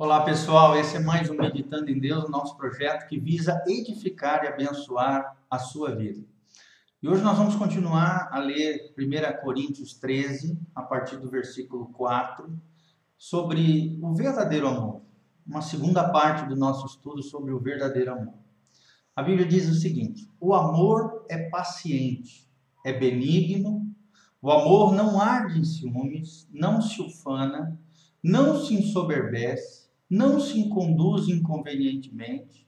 Olá pessoal, esse é mais um Meditando em Deus, nosso projeto que visa edificar e abençoar a sua vida. E hoje nós vamos continuar a ler 1 Coríntios 13, a partir do versículo 4, sobre o verdadeiro amor. Uma segunda parte do nosso estudo sobre o verdadeiro amor. A Bíblia diz o seguinte: o amor é paciente, é benigno, o amor não arde em ciúmes, não se ufana, não se ensoberbece não se conduz inconvenientemente,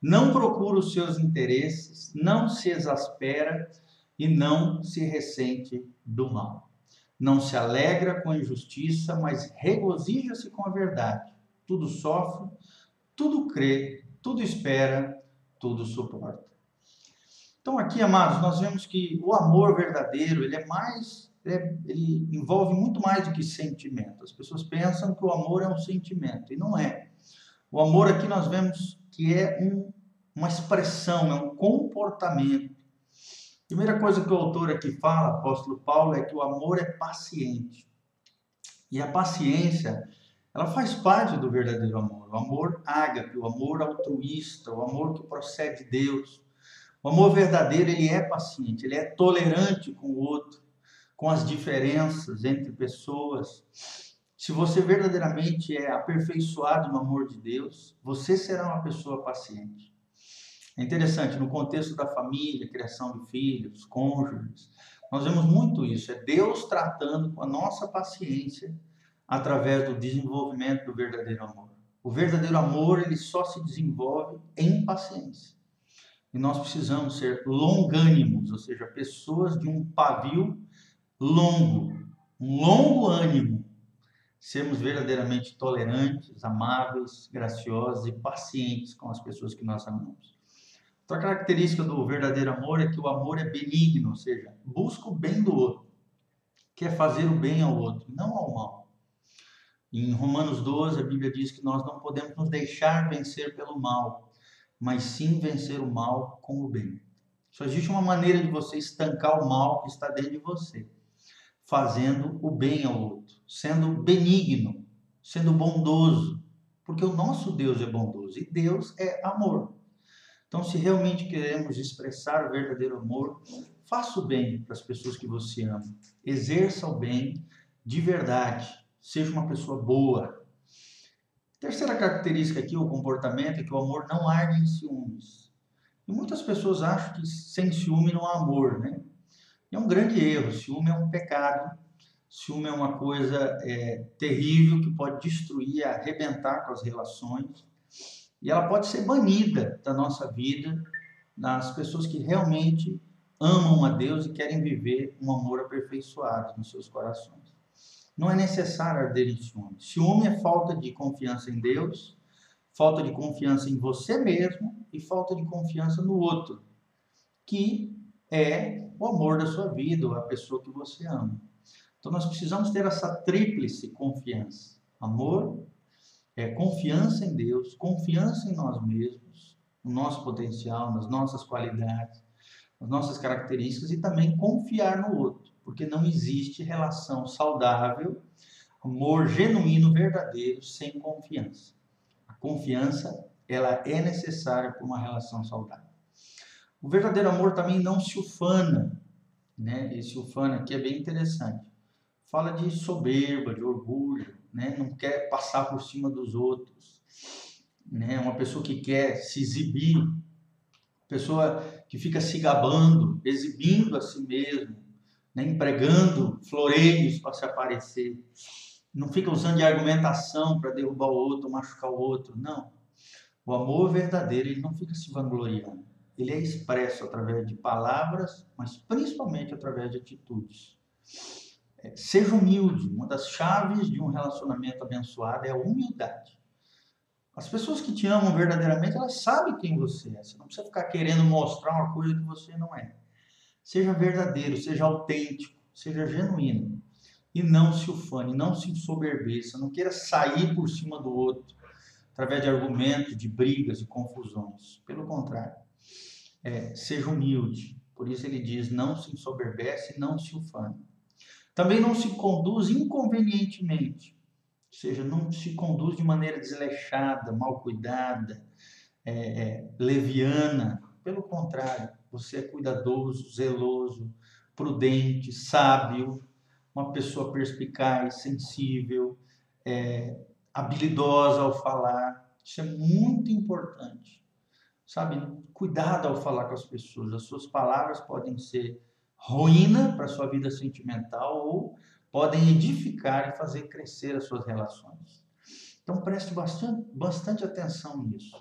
não procura os seus interesses, não se exaspera e não se ressente do mal. Não se alegra com a injustiça, mas regozija-se com a verdade. Tudo sofre, tudo crê, tudo espera, tudo suporta. Então aqui, amados, nós vemos que o amor verdadeiro, ele é mais é, ele envolve muito mais do que sentimento. As pessoas pensam que o amor é um sentimento, e não é. O amor aqui nós vemos que é um, uma expressão, é um comportamento. Primeira coisa que o autor aqui fala, apóstolo Paulo, é que o amor é paciente. E a paciência, ela faz parte do verdadeiro amor. O amor ágape, o amor altruísta, o amor que procede de Deus. O amor verdadeiro, ele é paciente, ele é tolerante com o outro com as diferenças entre pessoas. Se você verdadeiramente é aperfeiçoado no amor de Deus, você será uma pessoa paciente. É interessante, no contexto da família, criação de filhos, cônjuges, nós vemos muito isso. É Deus tratando com a nossa paciência através do desenvolvimento do verdadeiro amor. O verdadeiro amor, ele só se desenvolve em paciência. E nós precisamos ser longânimos, ou seja, pessoas de um pavio longo, um longo ânimo, sermos verdadeiramente tolerantes, amáveis, graciosos e pacientes com as pessoas que nós amamos. Outra característica do verdadeiro amor é que o amor é benigno, ou seja, busca o bem do outro, quer fazer o bem ao outro, não ao mal. Em Romanos 12, a Bíblia diz que nós não podemos nos deixar vencer pelo mal, mas sim vencer o mal com o bem. Só existe uma maneira de você estancar o mal que está dentro de você fazendo o bem ao outro, sendo benigno, sendo bondoso, porque o nosso Deus é bondoso e Deus é amor. Então, se realmente queremos expressar o verdadeiro amor, faça o bem para as pessoas que você ama, exerça o bem de verdade, seja uma pessoa boa. Terceira característica aqui, o comportamento, é que o amor não arde em ciúmes. E muitas pessoas acham que sem ciúme não há amor, né? É um grande erro. Ciúme é um pecado. Ciúme é uma coisa é, terrível que pode destruir, arrebentar com as relações. E ela pode ser banida da nossa vida nas pessoas que realmente amam a Deus e querem viver um amor aperfeiçoado nos seus corações. Não é necessário arder em ciúme. Ciúme é falta de confiança em Deus, falta de confiança em você mesmo e falta de confiança no outro, que é o amor da sua vida, ou a pessoa que você ama. Então nós precisamos ter essa tríplice confiança: amor, é, confiança em Deus, confiança em nós mesmos, no nosso potencial, nas nossas qualidades, nas nossas características e também confiar no outro, porque não existe relação saudável, amor genuíno, verdadeiro, sem confiança. A confiança ela é necessária para uma relação saudável. O verdadeiro amor também não se ufana, né? Esse ufana aqui é bem interessante. Fala de soberba, de orgulho, né? Não quer passar por cima dos outros, né? Uma pessoa que quer se exibir, pessoa que fica se gabando, exibindo a si mesmo, né? empregando floreios para se aparecer. Não fica usando de argumentação para derrubar o outro, machucar o outro, não. O amor verdadeiro, ele não fica se vangloriando ele é expresso através de palavras, mas principalmente através de atitudes. É, seja humilde. Uma das chaves de um relacionamento abençoado é a humildade. As pessoas que te amam verdadeiramente, elas sabem quem você é. Você não precisa ficar querendo mostrar uma coisa que você não é. Seja verdadeiro, seja autêntico, seja genuíno. E não se ufane, não se ensoberbeça, não queira sair por cima do outro através de argumentos, de brigas e confusões. Pelo contrário, é, seja humilde. Por isso ele diz: não se ensoberbece, não se ufane. Também não se conduz inconvenientemente. Ou seja, não se conduz de maneira desleixada, mal cuidada, é, é, leviana. Pelo contrário, você é cuidadoso, zeloso, prudente, sábio, uma pessoa perspicaz, sensível, é, habilidosa ao falar. Isso é muito importante. Sabe, cuidado ao falar com as pessoas. As suas palavras podem ser ruína para a sua vida sentimental ou podem edificar e fazer crescer as suas relações. Então preste bastante, bastante atenção nisso.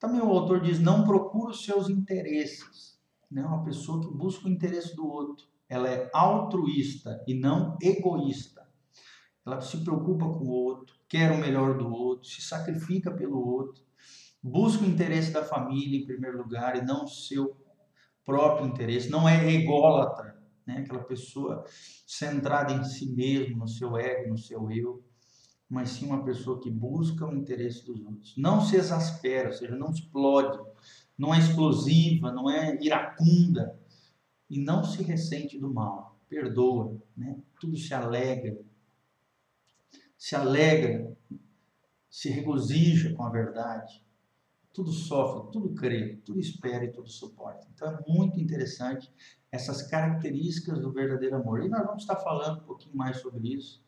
Também o autor diz: não procure os seus interesses. Né? Uma pessoa que busca o interesse do outro. Ela é altruísta e não egoísta. Ela se preocupa com o outro, quer o melhor do outro, se sacrifica pelo outro, busca o interesse da família em primeiro lugar e não o seu próprio interesse. Não é ególatra, né? aquela pessoa centrada em si mesmo, no seu ego, no seu eu, mas sim uma pessoa que busca o interesse dos outros. Não se exaspera, ou seja, não explode, não é explosiva, não é iracunda e não se ressente do mal, perdoa, né? tudo se alegra, se alegra, se regozija com a verdade, tudo sofre, tudo crê, tudo espera e tudo suporta. Então é muito interessante essas características do verdadeiro amor. E nós vamos estar falando um pouquinho mais sobre isso.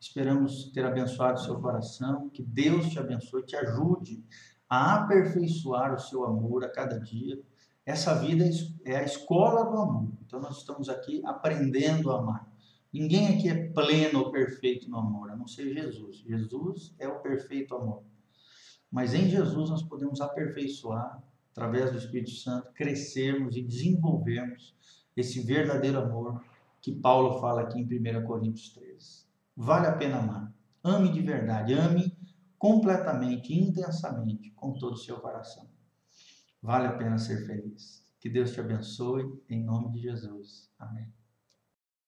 Esperamos ter abençoado o seu coração, que Deus te abençoe, te ajude a aperfeiçoar o seu amor a cada dia. Essa vida é a escola do amor. Então nós estamos aqui aprendendo a amar. Ninguém aqui é pleno ou perfeito no amor, a não ser Jesus. Jesus é o perfeito amor. Mas em Jesus nós podemos aperfeiçoar, através do Espírito Santo, crescermos e desenvolvermos esse verdadeiro amor que Paulo fala aqui em 1 Coríntios 13. Vale a pena amar. Ame de verdade, ame completamente, intensamente, com todo o seu coração. Vale a pena ser feliz. Que Deus te abençoe, em nome de Jesus. Amém.